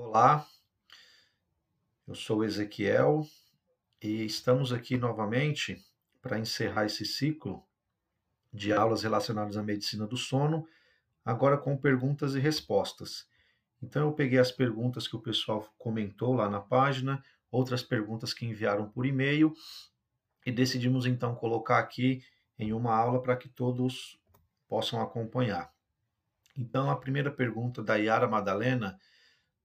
Olá, eu sou Ezequiel e estamos aqui novamente para encerrar esse ciclo de aulas relacionadas à medicina do sono, agora com perguntas e respostas. Então eu peguei as perguntas que o pessoal comentou lá na página, outras perguntas que enviaram por e-mail e decidimos então colocar aqui em uma aula para que todos possam acompanhar. Então a primeira pergunta da Yara Madalena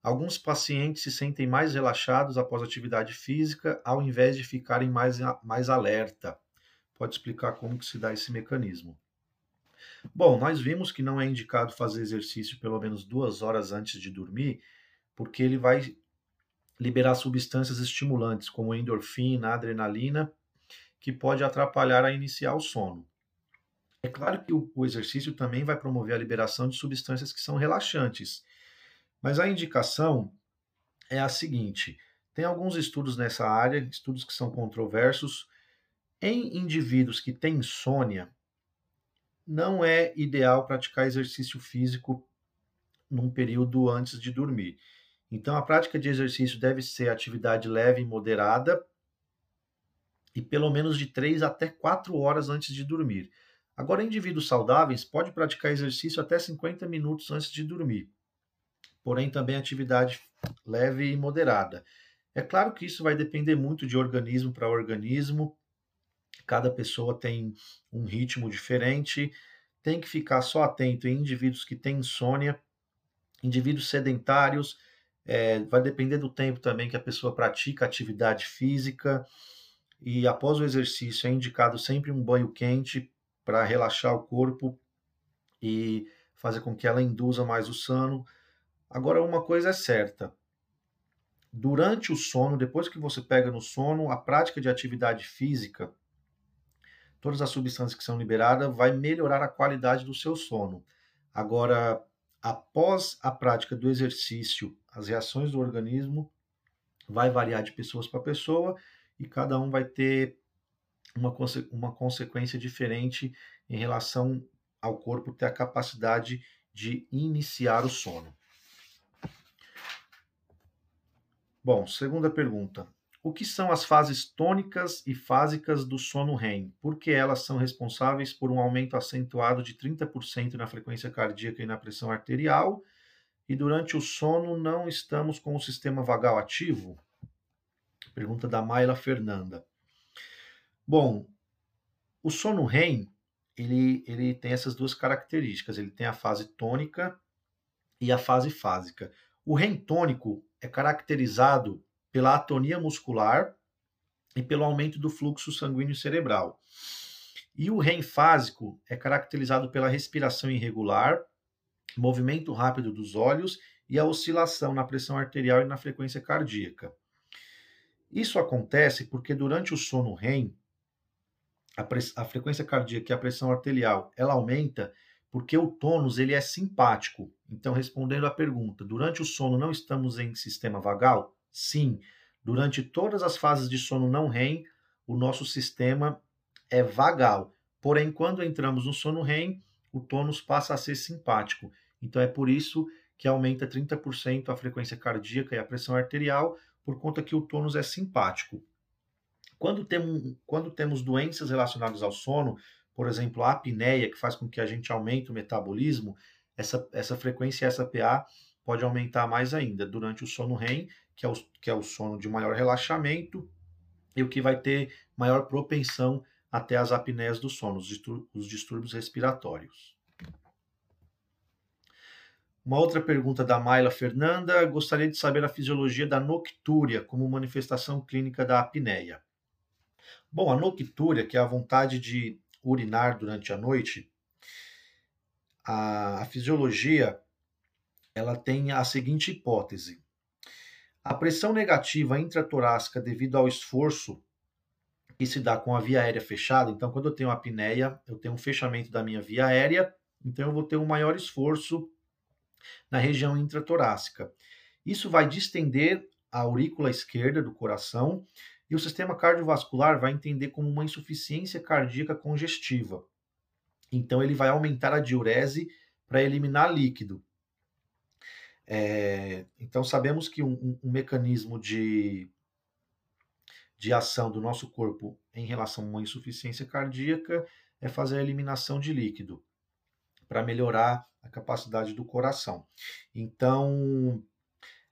Alguns pacientes se sentem mais relaxados após atividade física, ao invés de ficarem mais, mais alerta. Pode explicar como que se dá esse mecanismo. Bom, nós vimos que não é indicado fazer exercício pelo menos duas horas antes de dormir, porque ele vai liberar substâncias estimulantes, como endorfina, adrenalina, que pode atrapalhar a iniciar o sono. É claro que o exercício também vai promover a liberação de substâncias que são relaxantes, mas a indicação é a seguinte: tem alguns estudos nessa área, estudos que são controversos. Em indivíduos que têm insônia, não é ideal praticar exercício físico num período antes de dormir. Então, a prática de exercício deve ser atividade leve e moderada e pelo menos de 3 até 4 horas antes de dormir. Agora, indivíduos saudáveis podem praticar exercício até 50 minutos antes de dormir porém também atividade leve e moderada. É claro que isso vai depender muito de organismo para organismo, cada pessoa tem um ritmo diferente, tem que ficar só atento em indivíduos que têm insônia, indivíduos sedentários, é, vai depender do tempo também que a pessoa pratica atividade física, e após o exercício é indicado sempre um banho quente para relaxar o corpo e fazer com que ela induza mais o sono Agora, uma coisa é certa: durante o sono, depois que você pega no sono, a prática de atividade física, todas as substâncias que são liberadas, vai melhorar a qualidade do seu sono. Agora, após a prática do exercício, as reações do organismo vai variar de pessoas para pessoa e cada um vai ter uma, uma consequência diferente em relação ao corpo ter a capacidade de iniciar o sono. Bom, segunda pergunta. O que são as fases tônicas e fásicas do sono REM? Por que elas são responsáveis por um aumento acentuado de 30% na frequência cardíaca e na pressão arterial? E durante o sono não estamos com o sistema vagal ativo? Pergunta da Mayla Fernanda. Bom, o sono REM, ele, ele tem essas duas características. Ele tem a fase tônica e a fase fásica. O REM tônico é caracterizado pela atonia muscular e pelo aumento do fluxo sanguíneo cerebral. E o REM fásico é caracterizado pela respiração irregular, movimento rápido dos olhos e a oscilação na pressão arterial e na frequência cardíaca. Isso acontece porque durante o sono REM, a, a frequência cardíaca e a pressão arterial ela aumenta porque o tônus ele é simpático. Então, respondendo à pergunta, durante o sono não estamos em sistema vagal? Sim. Durante todas as fases de sono não REM, o nosso sistema é vagal. Porém, quando entramos no sono REM, o tônus passa a ser simpático. Então, é por isso que aumenta 30% a frequência cardíaca e a pressão arterial, por conta que o tônus é simpático. Quando, tem, quando temos doenças relacionadas ao sono, por exemplo, a apneia, que faz com que a gente aumente o metabolismo, essa, essa frequência SPA pode aumentar mais ainda durante o sono REM, que é o, que é o sono de maior relaxamento, e o que vai ter maior propensão até as apneias do sono, os, os distúrbios respiratórios. Uma outra pergunta da Mayla Fernanda: gostaria de saber a fisiologia da noctúria como manifestação clínica da apneia. Bom, a noctúria, que é a vontade de urinar durante a noite, a, a fisiologia ela tem a seguinte hipótese. A pressão negativa intratorácica devido ao esforço que se dá com a via aérea fechada, então quando eu tenho apneia, eu tenho um fechamento da minha via aérea, então eu vou ter um maior esforço na região intratorácica. Isso vai distender a aurícula esquerda do coração e o sistema cardiovascular vai entender como uma insuficiência cardíaca congestiva. Então, ele vai aumentar a diurese para eliminar líquido. É, então, sabemos que um, um, mecanismo de, de ação do nosso corpo em relação a uma insuficiência cardíaca é fazer a eliminação de líquido para melhorar a capacidade do coração. Então,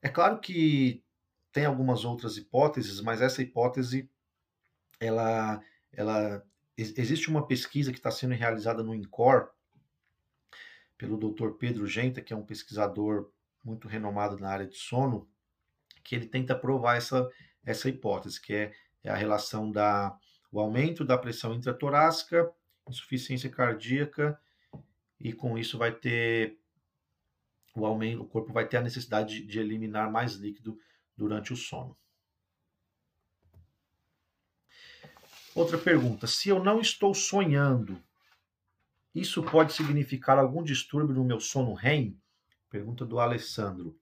é claro que tem algumas outras hipóteses, mas essa hipótese, ela, ela existe uma pesquisa que está sendo realizada no INCOR pelo Dr. Pedro Genta, que é um pesquisador muito renomado na área de sono, que ele tenta provar essa, essa hipótese, que é, é a relação da o aumento da pressão intratorácica, insuficiência cardíaca e com isso vai ter o aumento, o corpo vai ter a necessidade de, de eliminar mais líquido durante o sono. Outra pergunta: se eu não estou sonhando, isso pode significar algum distúrbio no meu sono REM? Pergunta do Alessandro.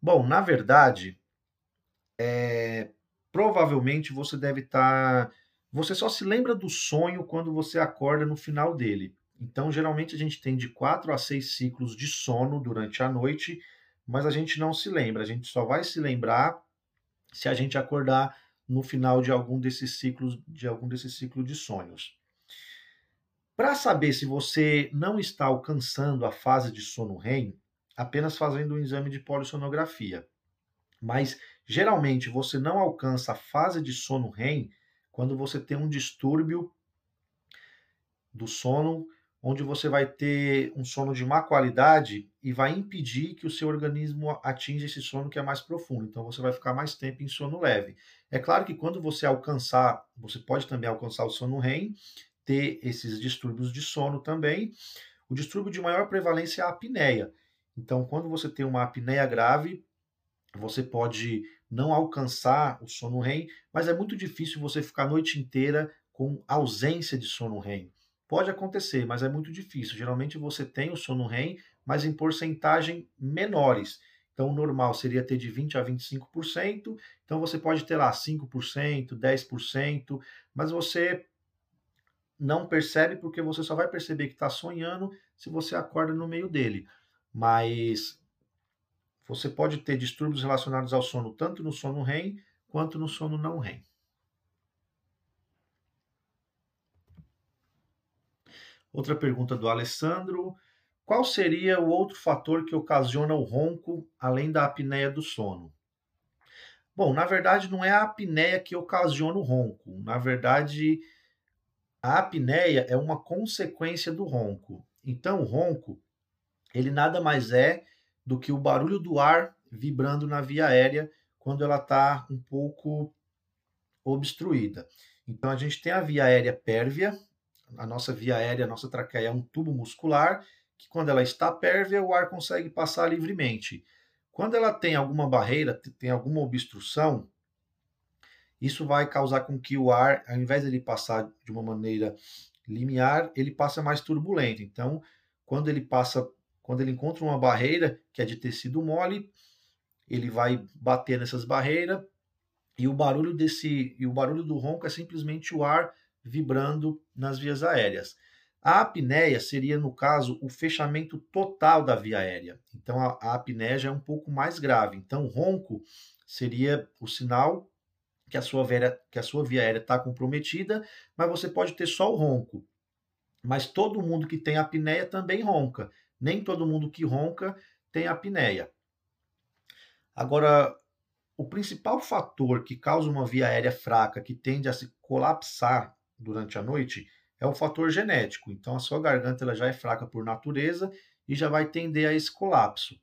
Bom, na verdade, é, provavelmente você deve estar. Tá, você só se lembra do sonho quando você acorda no final dele. Então, geralmente a gente tem de 4 a 6 ciclos de sono durante a noite, mas a gente não se lembra. A gente só vai se lembrar se a gente acordar no final de algum desses ciclos, de algum desses ciclos de sonhos. Para saber se você não está alcançando a fase de sono REM, apenas fazendo um exame de polissonografia. Mas geralmente você não alcança a fase de sono REM quando você tem um distúrbio do sono onde você vai ter um sono de má qualidade e vai impedir que o seu organismo atinja esse sono que é mais profundo. Então você vai ficar mais tempo em sono leve. É claro que quando você alcançar, você pode também alcançar o sono REM, ter esses distúrbios de sono também. O distúrbio de maior prevalência é a apneia. Então, quando você tem uma apneia grave, você pode não alcançar o sono REM, mas é muito difícil você ficar a noite inteira com ausência de sono REM. Pode acontecer, mas é muito difícil. Geralmente você tem o sono REM, mas em porcentagem menores. Então, o normal seria ter de 20% a 25%. Então, você pode ter lá 5%, 10%, mas você não percebe porque você só vai perceber que está sonhando se você acorda no meio dele. Mas você pode ter distúrbios relacionados ao sono tanto no sono REM quanto no sono não REM. Outra pergunta do Alessandro. Qual seria o outro fator que ocasiona o ronco além da apneia do sono? Bom, na verdade não é a apneia que ocasiona o ronco. Na verdade, a apneia é uma consequência do ronco. Então, o ronco, ele nada mais é do que o barulho do ar vibrando na via aérea quando ela está um pouco obstruída. Então, a gente tem a via aérea pérvia, a nossa via aérea, a nossa traqueia é um tubo muscular que quando ela está pérvia, o ar consegue passar livremente. Quando ela tem alguma barreira, tem alguma obstrução, isso vai causar com que o ar, ao invés de ele passar de uma maneira limiar, ele passa mais turbulento. Então, quando ele passa, quando ele encontra uma barreira que é de tecido mole, ele vai bater nessas barreiras e o barulho desse e o barulho do ronco é simplesmente o ar vibrando nas vias aéreas. A apneia seria, no caso, o fechamento total da via aérea. Então, a, a apneia já é um pouco mais grave. Então, ronco seria o sinal que a sua via, que a sua via aérea está comprometida, mas você pode ter só o ronco. Mas todo mundo que tem apneia também ronca. Nem todo mundo que ronca tem apneia. Agora, o principal fator que causa uma via aérea fraca, que tende a se colapsar durante a noite é o fator genético. Então a sua garganta ela já é fraca por natureza e já vai tender a esse colapso.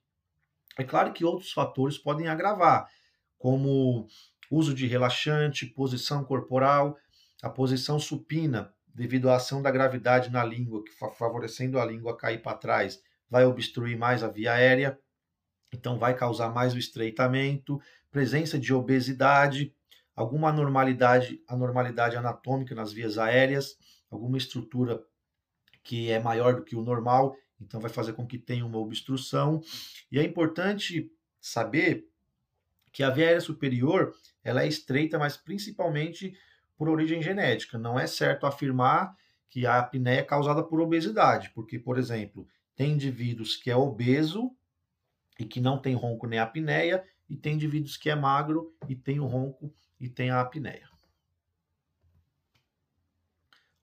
É claro que outros fatores podem agravar, como uso de relaxante, posição corporal, a posição supina, devido à ação da gravidade na língua, que favorecendo a língua cair para trás, vai obstruir mais a via aérea, então vai causar mais o estreitamento, presença de obesidade, alguma anormalidade, anormalidade anatômica nas vias aéreas, alguma estrutura que é maior do que o normal, então vai fazer com que tenha uma obstrução. E é importante saber que a via aérea superior ela é estreita, mas principalmente por origem genética. Não é certo afirmar que a apneia é causada por obesidade, porque, por exemplo, tem indivíduos que é obeso e que não tem ronco nem apneia, e tem indivíduos que é magro e tem o ronco e tem a apneia.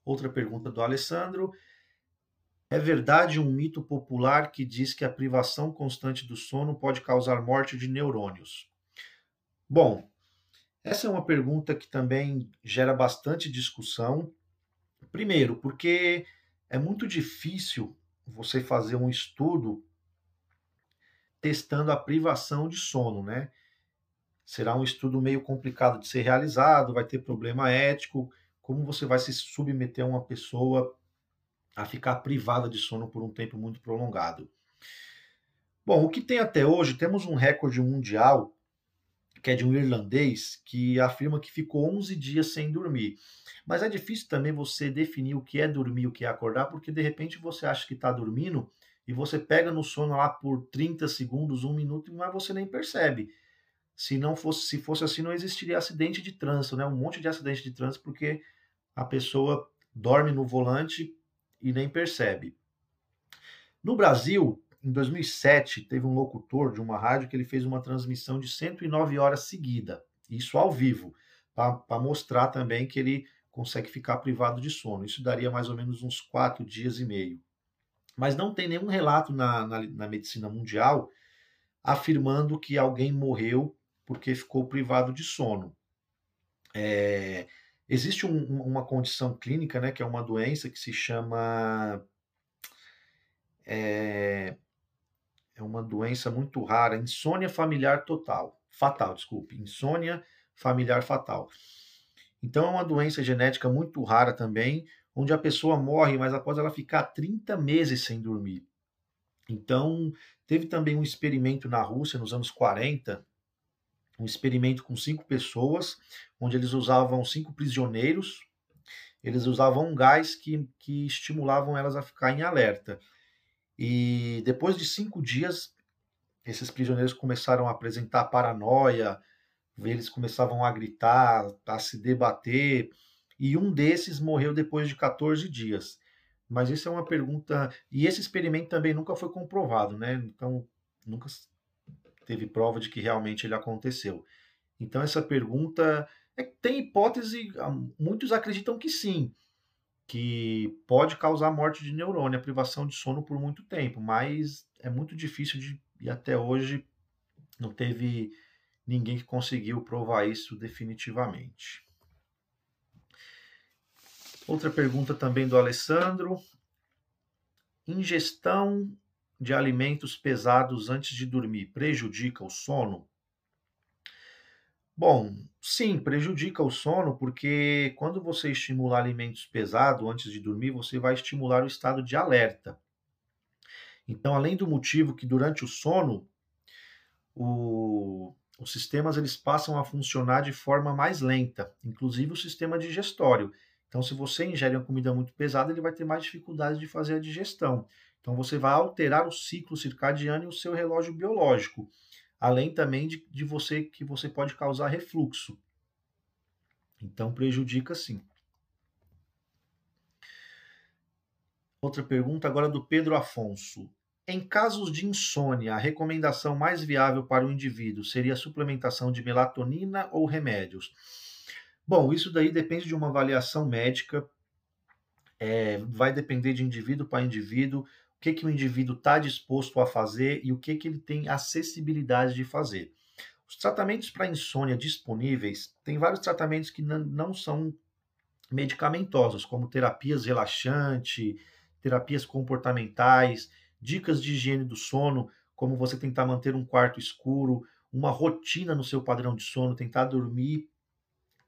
Outra pergunta do Alessandro. É verdade um mito popular que diz que a privação constante do sono pode causar morte de neurônios? Bom, essa é uma pergunta que também gera bastante discussão. Primeiro, porque é muito difícil você fazer um estudo testando a privação de sono, né? Será um estudo meio complicado de ser realizado, vai ter problema ético. Como você vai se submeter a uma pessoa a ficar privada de sono por um tempo muito prolongado? Bom, o que tem até hoje, temos um recorde mundial, que é de um irlandês, que afirma que ficou 11 dias sem dormir. Mas é difícil também você definir o que é dormir, o que é acordar, porque de repente você acha que está dormindo e você pega no sono lá por 30 segundos, um minuto, mas você nem percebe. Se não fosse, se fosse assim, não existiria acidente de trânsito, né? Um monte de acidente de trânsito porque a pessoa dorme no volante e nem percebe. No Brasil, em 2007, teve um locutor de uma rádio que ele fez uma transmissão de 109 horas seguida, isso ao vivo, para mostrar também que ele consegue ficar privado de sono. Isso daria mais ou menos uns quatro dias e meio. Mas não tem nenhum relato na, na, na medicina mundial afirmando que alguém morreu porque ficou privado de sono. É, existe um, uma condição clínica, né, que é uma doença que se chama. É, é uma doença muito rara, insônia familiar total. Fatal, desculpe. Insônia familiar fatal. Então é uma doença genética muito rara também, onde a pessoa morre, mas após ela ficar 30 meses sem dormir. Então, teve também um experimento na Rússia nos anos 40, um experimento com cinco pessoas, onde eles usavam cinco prisioneiros, eles usavam um gás que, que estimulavam elas a ficar em alerta. E depois de cinco dias, esses prisioneiros começaram a apresentar paranoia, eles começavam a gritar, a se debater, e um desses morreu depois de 14 dias. Mas isso é uma pergunta. E esse experimento também nunca foi comprovado, né? Então, nunca teve prova de que realmente ele aconteceu. Então, essa pergunta é, tem hipótese, ah, muitos acreditam que sim, que pode causar morte de neurônio, a privação de sono por muito tempo, mas é muito difícil de, e até hoje não teve ninguém que conseguiu provar isso definitivamente. Outra pergunta também do Alessandro. Ingestão de alimentos pesados antes de dormir prejudica o sono? Bom, sim, prejudica o sono, porque quando você estimular alimentos pesados antes de dormir, você vai estimular o estado de alerta. Então, além do motivo que durante o sono, o, os sistemas eles passam a funcionar de forma mais lenta, inclusive o sistema digestório. Então, se você ingere uma comida muito pesada, ele vai ter mais dificuldade de fazer a digestão. Então, você vai alterar o ciclo circadiano e o seu relógio biológico, além também de, de você que você pode causar refluxo. Então, prejudica sim. Outra pergunta agora do Pedro Afonso. Em casos de insônia, a recomendação mais viável para o indivíduo seria a suplementação de melatonina ou remédios? Bom, isso daí depende de uma avaliação médica, é, vai depender de indivíduo para indivíduo, que, que o indivíduo está disposto a fazer e o que, que ele tem acessibilidade de fazer. Os tratamentos para insônia disponíveis, tem vários tratamentos que não, são medicamentosos, como terapias relaxantes, terapias comportamentais, dicas de higiene do sono, como você tentar manter um quarto escuro, uma rotina no seu padrão de sono, tentar dormir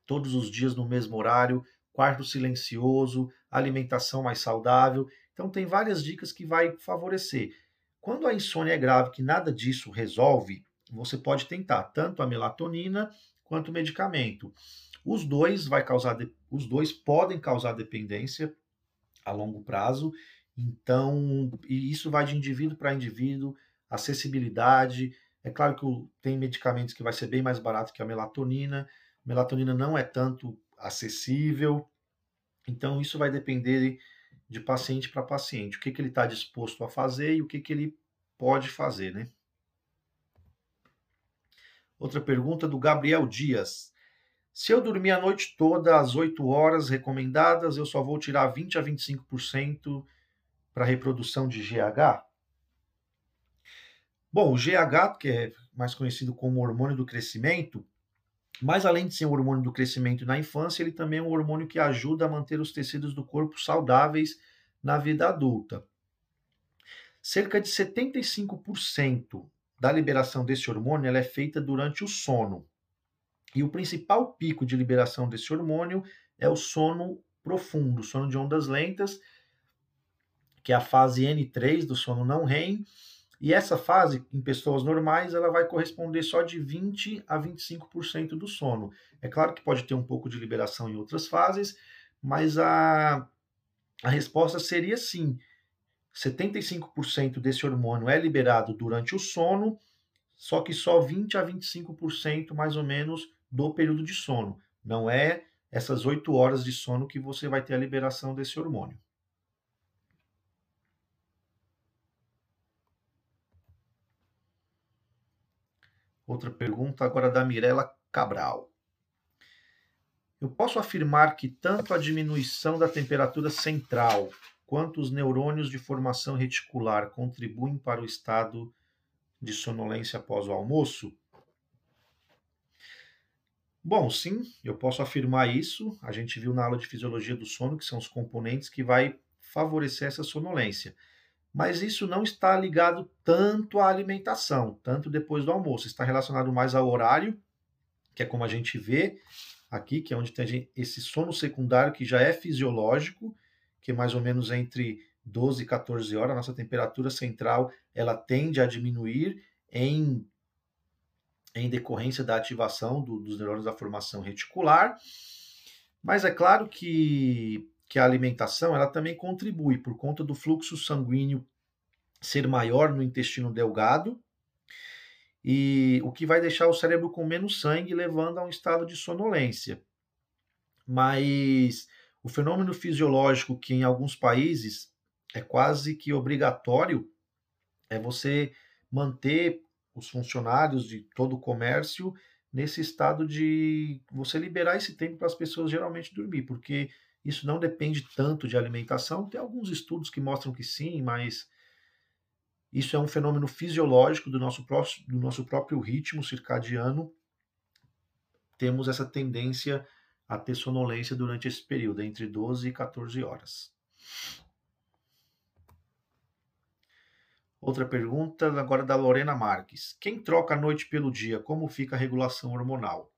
todos os dias no mesmo horário, quarto silencioso, alimentação mais saudável. Então tem várias dicas que vai favorecer. Quando a insônia é grave, que nada disso resolve, você pode tentar tanto a melatonina quanto o medicamento. Os dois vai causar os dois podem causar dependência a longo prazo. Então, e isso vai de indivíduo para indivíduo, acessibilidade. É claro que tem medicamentos que vai ser bem mais barato que a melatonina, Melatonina não é tanto acessível, então isso vai depender de paciente para paciente, o que, que ele está disposto a fazer e o que, que ele pode fazer, né? Outra pergunta do Gabriel Dias. Se eu dormir a noite toda às 8 horas recomendadas, eu só vou tirar 20 a 25% para reprodução de GH? Bom, o GH, que é mais conhecido como hormônio do crescimento, mas além de ser um hormônio do crescimento na infância, ele também é um hormônio que ajuda a manter os tecidos do corpo saudáveis na vida adulta. Cerca de 75% da liberação desse hormônio é feita durante o sono. E o principal pico de liberação desse hormônio é o sono profundo, sono de ondas lentas, que é a fase N3 do sono não REM. E essa fase, em pessoas normais, ela vai corresponder só de 20 a 25% do sono. É claro que pode ter um pouco de liberação em outras fases, mas a, a resposta seria sim. 75% desse hormônio é liberado durante o sono, só que só 20 a 25% mais ou menos do período de sono. Não é essas 8 horas de sono que você vai ter a liberação desse hormônio. Outra pergunta agora da Mirella Cabral. Eu posso afirmar que tanto a diminuição da temperatura central quanto os neurônios de formação reticular contribuem para o estado de sonolência após o almoço? Bom, sim, eu posso afirmar isso. A gente viu na aula de fisiologia do sono que são os componentes que vai favorecer essa sonolência. Mas isso não está ligado tanto à alimentação, tanto depois do almoço. Está relacionado mais ao horário, que é como a gente vê aqui, que é onde tem esse sono secundário que já é fisiológico, que é mais ou menos entre 12 e 14 horas. A nossa temperatura central ela tende a diminuir em em decorrência da ativação do, dos neurônios da formação reticular. Mas é claro que, que a alimentação ela também contribui por conta do fluxo sanguíneo ser maior no intestino delgado, e o que vai deixar o cérebro com menos sangue, levando a um estado de sonolência. Mas o fenômeno fisiológico que em alguns países é quase que obrigatório é você manter os funcionários de todo o comércio nesse estado de você liberar esse tempo para as pessoas geralmente dormir, porque isso não depende tanto de alimentação. Tem alguns estudos que mostram que sim, mas isso é um fenômeno fisiológico do nosso, do nosso próprio ritmo circadiano. Temos essa tendência a ter sonolência durante esse período, entre 12 e 14 horas. Outra pergunta agora da Lorena Marques. Quem troca a noite pelo dia, como fica a regulação hormonal?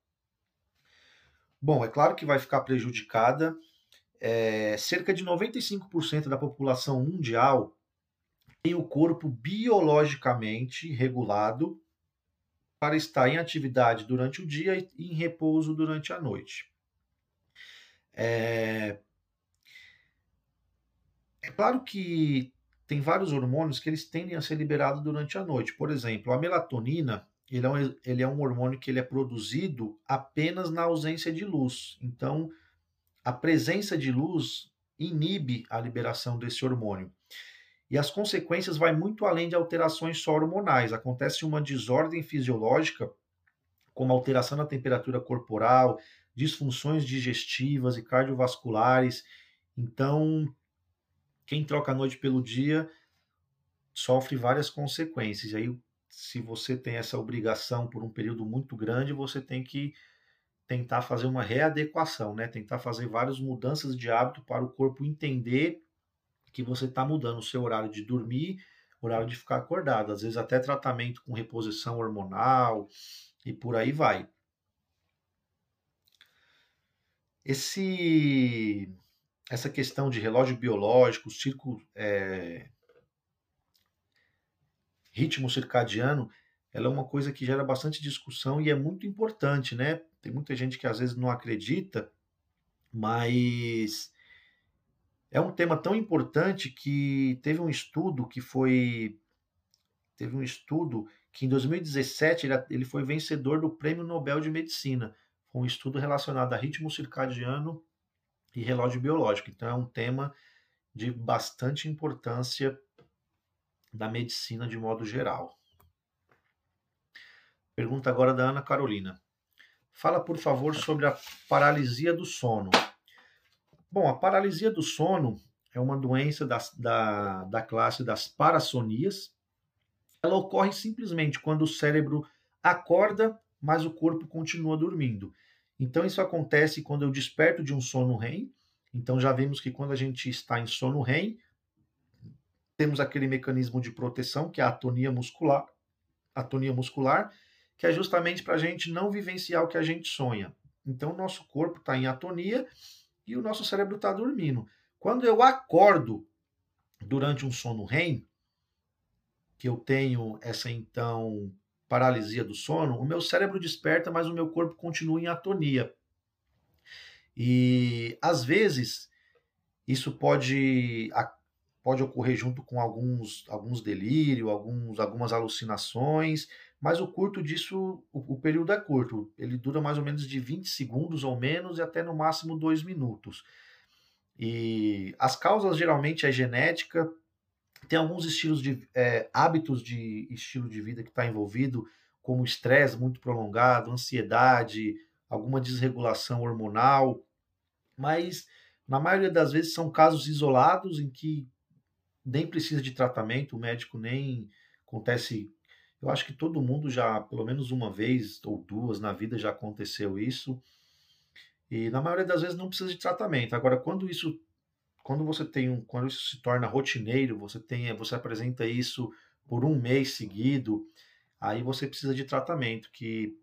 Bom, é claro que vai ficar prejudicada. É, cerca de 95% da população mundial tem o corpo biologicamente regulado para estar em atividade durante o dia e em repouso durante a noite. É, é claro que tem vários hormônios que eles tendem a ser liberados durante a noite. Por exemplo, a melatonina, ele é um, ele é um hormônio que ele é produzido apenas na ausência de luz. Então, a presença de luz inibe a liberação desse hormônio. E as consequências vai muito além de alterações só hormonais. Acontece uma desordem fisiológica, como alteração na temperatura corporal, disfunções digestivas e cardiovasculares. Então, quem troca a noite pelo dia sofre várias consequências. E aí, se você tem essa obrigação por um período muito grande, você tem que tentar fazer uma readequação, né? Tentar fazer várias mudanças de hábito para o corpo entender que você está mudando o seu horário de dormir, horário de ficar acordado. Às vezes até tratamento com reposição hormonal e por aí vai. Esse essa questão de relógio biológico, círculo, é, ritmo circadiano, ela é uma coisa que gera bastante discussão e é muito importante, né? Tem muita gente que às vezes não acredita, mas é um tema tão importante que teve um estudo que foi teve um estudo que em 2017 ele, foi vencedor do Prêmio Nobel de Medicina. Foi um estudo relacionado a ritmo circadiano e relógio biológico. Então, é um tema de bastante importância da medicina de modo geral. Pergunta agora da Ana Carolina. Fala, por favor, sobre a paralisia do sono. Bom, a paralisia do sono é uma doença da, da, da classe das parassonias. Ela ocorre simplesmente quando o cérebro acorda, mas o corpo continua dormindo. Então, isso acontece quando eu desperto de um sono REM. Então, já vimos que quando a gente está em sono REM, temos aquele mecanismo de proteção, que é a atonia muscular, atonia muscular, que é justamente para a gente não vivenciar o que a gente sonha. Então, o nosso corpo está em atonia e o nosso cérebro está dormindo. Quando eu acordo durante um sono REM, que eu tenho essa então paralisia do sono, o meu cérebro desperta, mas o meu corpo continua em atonia. E às vezes isso pode pode ocorrer junto com alguns alguns delírios, alguns algumas alucinações, mas o curto disso, o, o, período é curto, ele dura mais ou menos de 20 segundos ou menos e até no máximo 2 minutos. E as causas geralmente é genética, tem alguns estilos de é, hábitos de estilo de vida que está envolvido, como estresse muito prolongado, ansiedade, alguma desregulação hormonal, mas na maioria das vezes são casos isolados em que nem precisa de tratamento, o médico nem acontece. Eu acho que todo mundo já, pelo menos uma vez ou duas na vida já aconteceu isso. E na maioria das vezes não precisa de tratamento. Agora, quando isso quando você tem um, quando isso se torna rotineiro, você tem, você apresenta isso por um mês seguido, aí você precisa de tratamento, que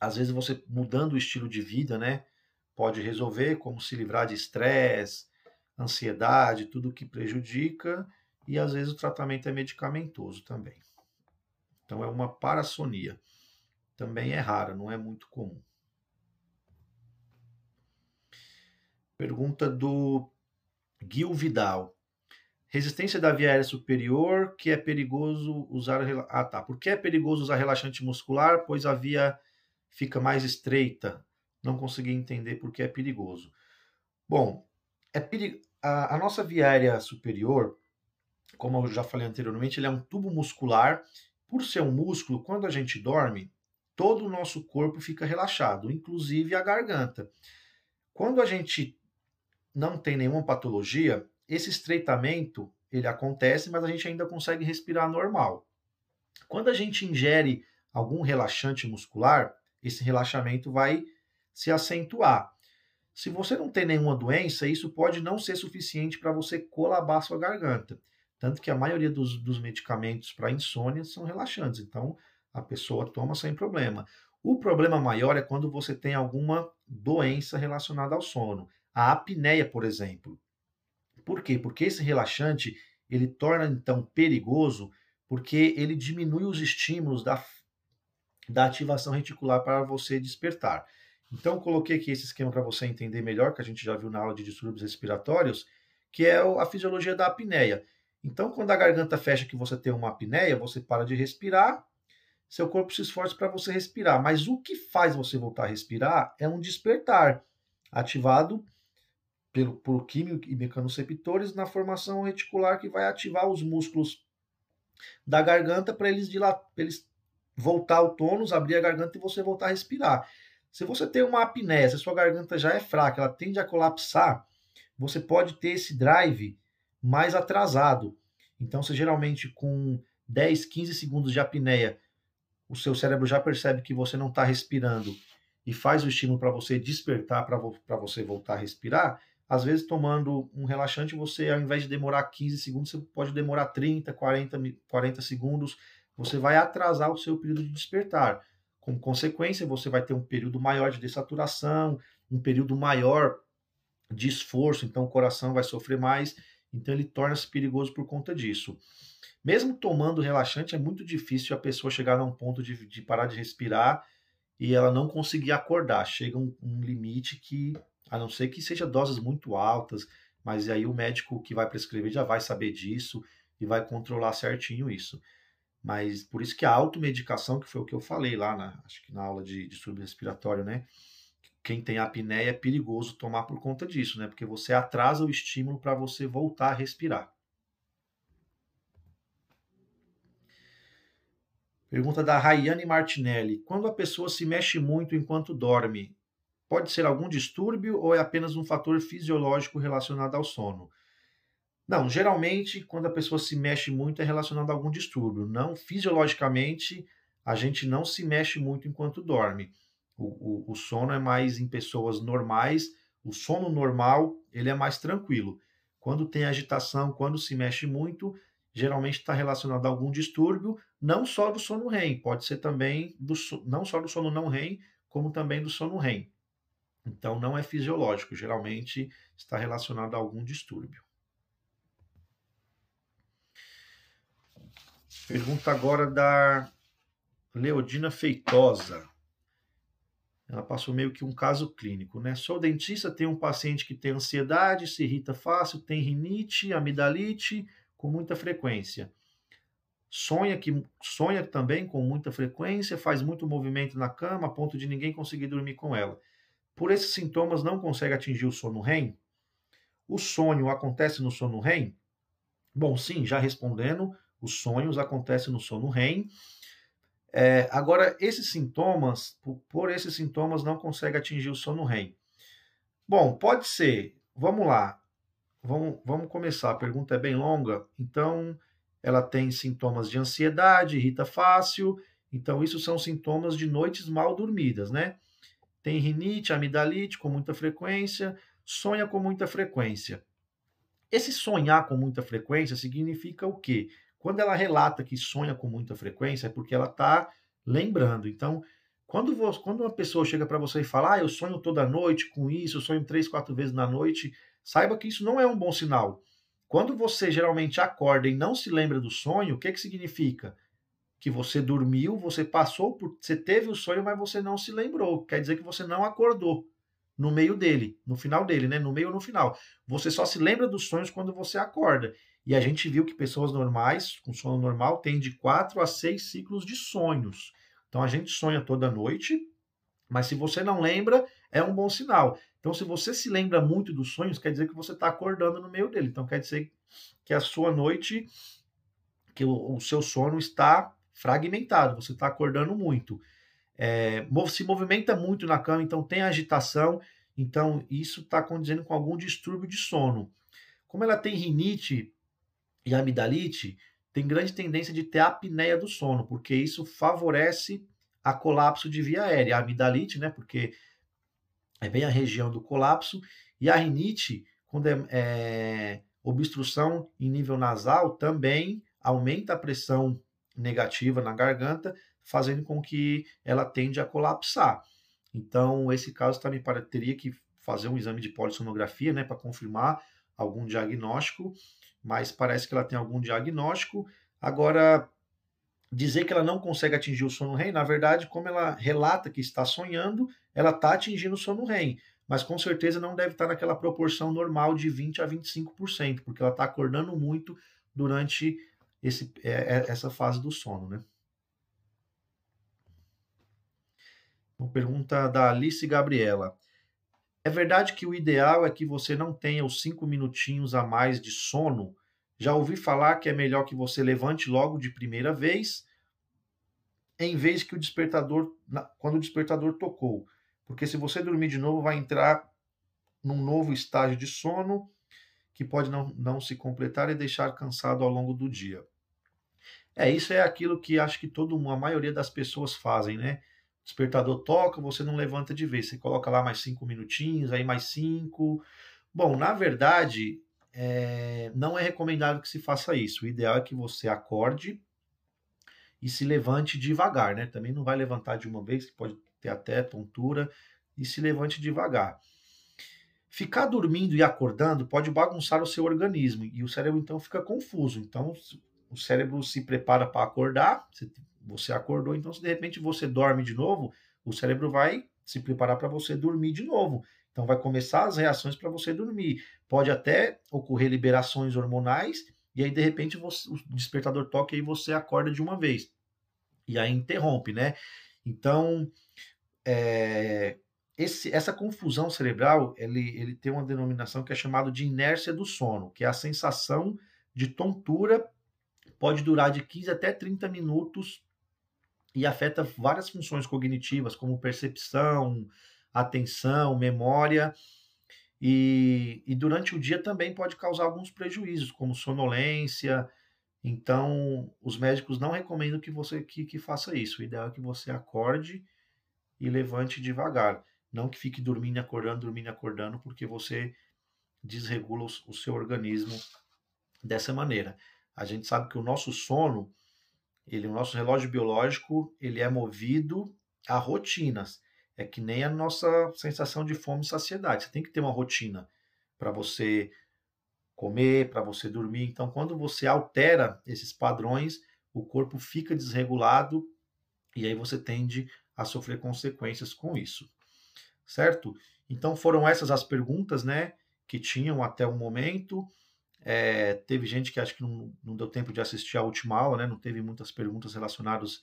às vezes você mudando o estilo de vida, né, pode resolver, como se livrar de estresse, ansiedade, tudo que prejudica, e às vezes o tratamento é medicamentoso também. Então é uma parassonia. Também é rara, não é muito comum. Pergunta do Gil Vidal. Resistência da via aérea superior, que é perigoso usar. Ah, tá. Por que é perigoso usar relaxante muscular? Pois a via fica mais estreita. Não consegui entender por que é perigoso. Bom, é peri... a, a nossa via aérea superior, como eu já falei anteriormente, ele é um tubo muscular. Por ser um músculo, quando a gente dorme, todo o nosso corpo fica relaxado, inclusive a garganta. Quando a gente não tem nenhuma patologia, esse estreitamento ele acontece, mas a gente ainda consegue respirar normal. Quando a gente ingere algum relaxante muscular, esse relaxamento vai se acentuar. Se você não tem nenhuma doença, isso pode não ser suficiente para você colabar sua garganta. Tanto que a maioria dos, dos medicamentos para insônia são relaxantes, então a pessoa toma sem problema. O problema maior é quando você tem alguma doença relacionada ao sono a apneia, por exemplo. Por quê? Porque esse relaxante ele torna então perigoso porque ele diminui os estímulos da, da ativação reticular para você despertar. Então, coloquei aqui esse esquema para você entender melhor, que a gente já viu na aula de distúrbios respiratórios, que é a fisiologia da apneia. Então, quando a garganta fecha que você tem uma apneia, você para de respirar, seu corpo se esforça para você respirar. Mas o que faz você voltar a respirar é um despertar ativado pelo, por e mecanoceptores na formação reticular que vai ativar os músculos da garganta para eles, eles voltar ao tônus, abrir a garganta e você voltar a respirar. Se você tem uma apneia, se a sua garganta já é fraca, ela tende a colapsar, você pode ter esse drive mais atrasado. Então, se geralmente com 10, 15 segundos de apneia, o seu cérebro já percebe que você não está respirando e faz o estímulo para você despertar, para você voltar a respirar, às vezes, tomando um relaxante, você, ao invés de demorar 15 segundos, você pode demorar 30, 40, 40 segundos. Você vai atrasar o seu período de despertar. Como consequência, você vai ter um período maior de dessaturação, um período maior de esforço, então o coração vai sofrer mais, então ele torna-se perigoso por conta disso. Mesmo tomando relaxante, é muito difícil a pessoa chegar a um ponto de, de parar de respirar e ela não conseguir acordar. Chega um, um limite que a não ser que seja doses muito altas, mas aí o médico que vai prescrever já vai saber disso e vai controlar certinho isso. Mas por isso que a automedicação, que foi o que eu falei lá, na, acho que na aula de distúrbio respiratório, né? Quem tem apneia é perigoso tomar por conta disso, né? Porque você atrasa o estímulo para você voltar a respirar. Pergunta da Rayane Martinelli. Quando a pessoa se mexe muito enquanto dorme, pode ser algum distúrbio ou é apenas um fator fisiológico relacionado ao sono? Não, geralmente, quando a pessoa se mexe muito é relacionado a algum distúrbio. Não, fisiologicamente, a gente não se mexe muito enquanto dorme. O, o, sono é mais em pessoas normais. O sono normal, ele é mais tranquilo. Quando tem agitação, quando se mexe muito, geralmente está relacionado a algum distúrbio, não só do sono REM, pode ser também do, não só do sono não REM, como também do sono REM. Então não é fisiológico, geralmente está relacionado a algum distúrbio. Pergunta agora da Leodina Feitosa. Ela passou meio que um caso clínico, né? Sou dentista, tenho um paciente que tem ansiedade, se irrita fácil, tem rinite, amidalite com muita frequência. Sonha que sonha também com muita frequência, faz muito movimento na cama a ponto de ninguém conseguir dormir com ela. Por esses sintomas não consegue atingir o sono REM? O sonho acontece no sono REM? Bom, sim, já respondendo, os sonhos acontecem no sono REM. É, agora, esses sintomas, por, por, esses sintomas, não consegue atingir o sono REM. Bom, pode ser. Vamos lá. Vamos, vamos começar. A pergunta é bem longa. Então, ela tem sintomas de ansiedade, irrita fácil. Então, isso são sintomas de noites mal dormidas, né? Tem rinite, amidalite com muita frequência, sonha com muita frequência. Esse sonhar com muita frequência significa o quê? Quando ela relata que sonha com muita frequência, é porque ela está lembrando. Então, quando, você, quando uma pessoa chega para você e fala, ah, eu sonho toda noite com isso, eu sonho três, quatro vezes na noite, saiba que isso não é um bom sinal. Quando você geralmente acorda e não se lembra do sonho, o que, que significa? Que você dormiu, você passou por. Você teve o sonho, mas você não se lembrou. Quer dizer que você não acordou no meio dele, no final dele, né? No meio ou no final. Você só se lembra dos sonhos quando você acorda. E a gente viu que pessoas normais, com sono normal, têm de 4 a 6 ciclos de sonhos. Então a gente sonha toda noite, mas se você não lembra, é um bom sinal. Então, se você se lembra muito dos sonhos, quer dizer que você está acordando no meio dele. Então, quer dizer que a sua noite, que o, o seu sono está fragmentado, você está acordando muito. É, se movimenta muito na cama, então tem agitação, então isso está condizendo com algum distúrbio de sono. Como ela tem rinite, e amidalite tem grande tendência de ter apneia do sono, porque isso favorece a colapso de via aérea. A amidalite, né, porque é bem a região do colapso, e a rinite, quando é, é obstrução em nível nasal, também aumenta a pressão negativa na garganta, fazendo com que ela tende a colapsar. Então, esse caso também teria que fazer um exame de polissonografia, né, para confirmar algum diagnóstico mas parece que ela tem algum diagnóstico. Agora, dizer que ela não consegue atingir o sono REM, na verdade, como ela relata que está sonhando, ela está atingindo o sono REM, mas com certeza não deve estar naquela proporção normal de 20 a 25%, porque ela está acordando muito durante esse, é, é, essa fase do sono, né? Uma pergunta da Alice Gabriela. É verdade que o ideal é que você não tenha os cinco minutinhos a mais de sono. Já ouvi falar que é melhor que você levante logo de primeira vez, em vez que o despertador, quando o despertador tocou. Porque se você dormir de novo, vai entrar num novo estágio de sono que pode não, não se completar e deixar cansado ao longo do dia. É, isso é aquilo que acho que todo a maioria das pessoas fazem, né? Despertador toca, você não levanta de vez. Você coloca lá mais cinco minutinhos, aí mais cinco. Bom, na verdade, é, não é recomendável que se faça isso. O ideal é que você acorde e se levante devagar, né? Também não vai levantar de uma vez, que pode ter até tontura, e se levante devagar. Ficar dormindo e acordando pode bagunçar o seu organismo e o cérebro então fica confuso. Então, o cérebro se prepara para acordar, você acordou, então se de repente você dorme de novo, o cérebro vai se preparar para você dormir de novo. Então vai começar as reações para você dormir. Pode até ocorrer liberações hormonais e aí de repente você, o despertador toca e você acorda de uma vez. E aí interrompe, né? Então, é, esse, essa confusão cerebral, ele, ele tem uma denominação que é chamada de inércia do sono, que é a sensação de tontura, pode durar de 15 até 30 minutos e afeta várias funções cognitivas, como percepção, atenção, memória. E, e durante o dia também pode causar alguns prejuízos, como sonolência. Então, os médicos não recomendam que você que, que faça isso. O ideal é que você acorde e levante devagar. Não que fique dormindo acordando, dormindo acordando, porque você desregula o, o seu organismo dessa maneira. A gente sabe que o nosso sono, ele, o nosso relógio biológico, ele é movido a rotinas. É que nem a nossa sensação de fome e saciedade. Você tem que ter uma rotina para você comer, para você dormir. Então, quando você altera esses padrões, o corpo fica desregulado e aí você tende a sofrer consequências com isso. Certo? Então foram essas as perguntas, né, que tinham até o momento. É, teve gente que acho que não, não, deu tempo de assistir a última aula, né? Não teve muitas perguntas relacionadas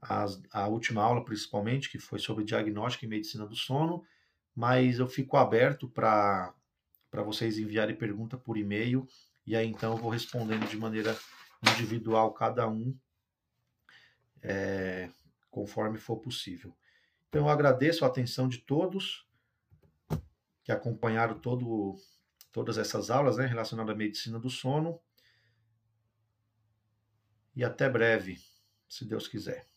às, à última aula, principalmente, que foi sobre diagnóstico e medicina do sono. Mas eu fico aberto para vocês enviarem pergunta por e-mail e aí então eu vou respondendo de maneira individual cada um, é, conforme for possível. Então eu agradeço a atenção de todos que acompanharam todo todas essas aulas né, relacionadas à medicina do sono. E até breve, se Deus quiser.